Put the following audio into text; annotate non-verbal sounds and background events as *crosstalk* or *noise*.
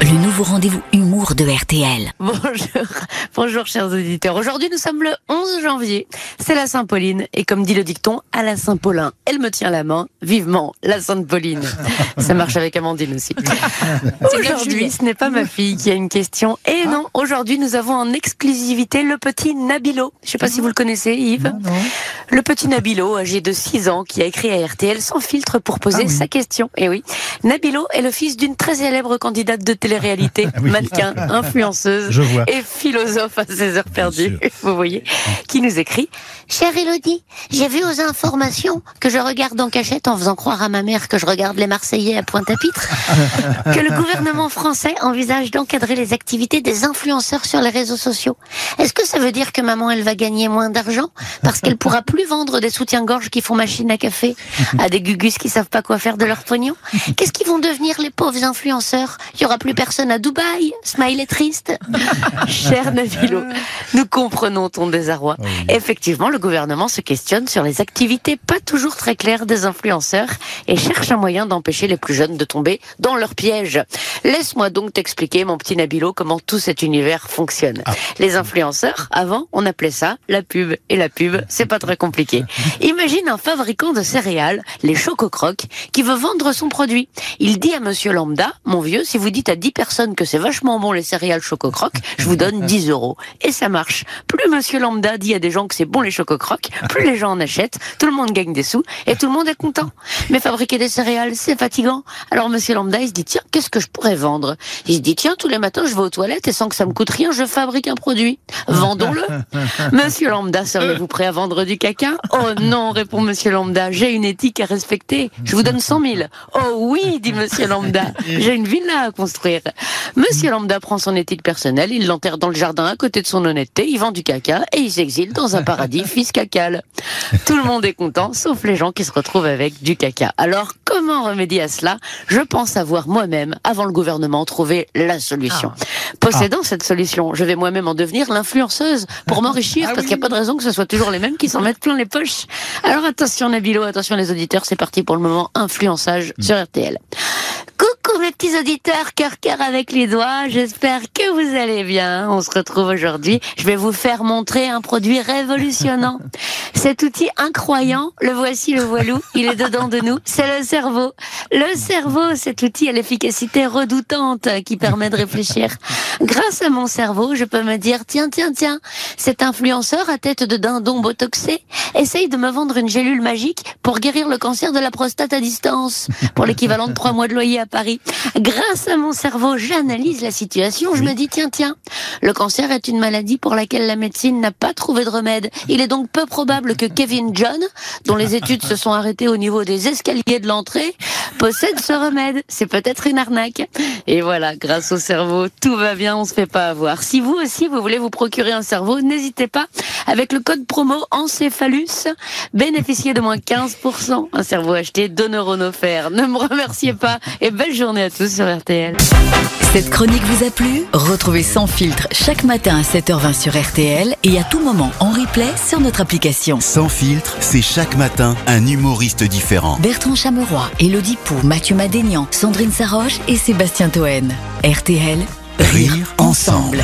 le nouveau rendez-vous humour de RTL. Bonjour, bonjour chers auditeurs. Aujourd'hui nous sommes le 11 janvier, c'est la Saint-Pauline et comme dit le dicton, à la Saint-Paulin, elle me tient la main, vivement la Sainte-Pauline. *laughs* Ça marche avec Amandine aussi. Aujourd'hui ce n'est pas ma fille qui a une question et non, aujourd'hui nous avons en exclusivité le petit Nabilo. Je sais pas si vous le connaissez Yves. Le petit Nabilo, âgé de 6 ans, qui a écrit à RTL sans filtre pour poser sa question. Et oui, Nabilo est le fils d'une très célèbre candidate de télé-réalité, mannequin, *laughs* influenceuse Je vois. et philosophe à ses heures perdues, *laughs* vous voyez, qui nous écrit. Chère Elodie, j'ai vu aux informations que je regarde en cachette en faisant croire à ma mère que je regarde les Marseillais à Pointe-à-Pitre, *laughs* que le gouvernement français envisage d'encadrer les activités des influenceurs sur les réseaux sociaux. Est-ce que ça veut dire que maman, elle va gagner moins d'argent parce qu'elle pourra plus vendre des soutiens-gorge qui font machine à café à des gugus qui savent pas quoi faire de leur pognon Qu'est-ce qu'ils vont devenir les pauvres influenceurs? Il y aura plus personne à Dubaï Smile est triste *laughs* Cher Nabilo, nous comprenons ton désarroi. Effectivement, le gouvernement se questionne sur les activités pas toujours très claires des influenceurs et cherche un moyen d'empêcher les plus jeunes de tomber dans leur piège. Laisse-moi donc t'expliquer, mon petit Nabilo, comment tout cet univers fonctionne. Les influenceurs, avant, on appelait ça la pub. Et la pub, c'est pas très compliqué. *laughs* Imagine un fabricant de céréales, les Chococrocs, qui veut vendre son produit. Il dit à monsieur Lambda, mon vieux, si vous dites à 10 personnes que c'est vachement bon les céréales Chococroc, je vous donne 10 *laughs* euros. Et ça marche. Plus monsieur Lambda dit à des gens que c'est bon les Chococroc, plus les gens en achètent, tout le monde gagne des sous et tout le monde est content. Mais fabriquer des céréales, c'est fatigant. Alors monsieur Lambda, il se dit, tiens, qu'est-ce que je pourrais vendre? Il se dit, tiens, tous les matins, je vais aux toilettes et sans que ça me coûte rien, je fabrique un produit. Vendons-le. *laughs* Monsieur Lambda, seriez-vous prêt à vendre du caca? Oh non, répond Monsieur Lambda, j'ai une éthique à respecter. Je vous donne 100 000. Oh oui, dit Monsieur Lambda, *laughs* j'ai une villa à construire. Monsieur Lambda prend son éthique personnelle, il l'enterre dans le jardin à côté de son honnêteté, il vend du caca et il s'exile dans un paradis *laughs* fiscal. Tout le monde est content, sauf les gens qui se retrouvent avec du caca. Alors, comment remédier à cela? Je pense avoir moi-même, avant le gouvernement, trouvé la solution. Possédant cette solution, je vais moi-même en devenir l'influenceuse pour m'enrichir, parce qu'il n'y a pas de raison que ce soit toujours les mêmes qui s'en mettent plein les poches. Alors attention Nabilo, attention les auditeurs, c'est parti pour le moment influençage sur RTL. Mes petits auditeurs, cœur cœur avec les doigts, j'espère que vous allez bien. On se retrouve aujourd'hui, je vais vous faire montrer un produit révolutionnant. *laughs* Cet outil incroyant, le voici le voilou, il est dedans de nous, c'est le cerveau. Le cerveau, cet outil à l'efficacité redoutante qui permet de réfléchir. Grâce à mon cerveau, je peux me dire, tiens, tiens, tiens, cet influenceur à tête de dindon botoxé essaye de me vendre une gélule magique pour guérir le cancer de la prostate à distance, pour l'équivalent de trois mois de loyer à Paris. Grâce à mon cerveau, j'analyse la situation, je me dis, tiens, tiens, le cancer est une maladie pour laquelle la médecine n'a pas trouvé de remède. Il est donc peu probable que Kevin John, dont les études se sont arrêtées au niveau des escaliers de l'entrée, possède ce remède. C'est peut-être une arnaque. Et voilà, grâce au cerveau, tout va bien, on se fait pas avoir. Si vous aussi, vous voulez vous procurer un cerveau, n'hésitez pas. Avec le code promo encéphalus, bénéficiez de moins 15%. Un cerveau acheté, deux neurones offerts. Ne me remerciez pas et belle journée à tous sur RTL. Cette chronique vous a plu? Retrouvez Sans filtre chaque matin à 7h20 sur RTL et à tout moment en replay sur notre application. Sans filtre, c'est chaque matin un humoriste différent. Bertrand Chameroy, Elodie Pou, Mathieu Madénian, Sandrine Saroche et Sébastien Toen. RTL, Rire ensemble.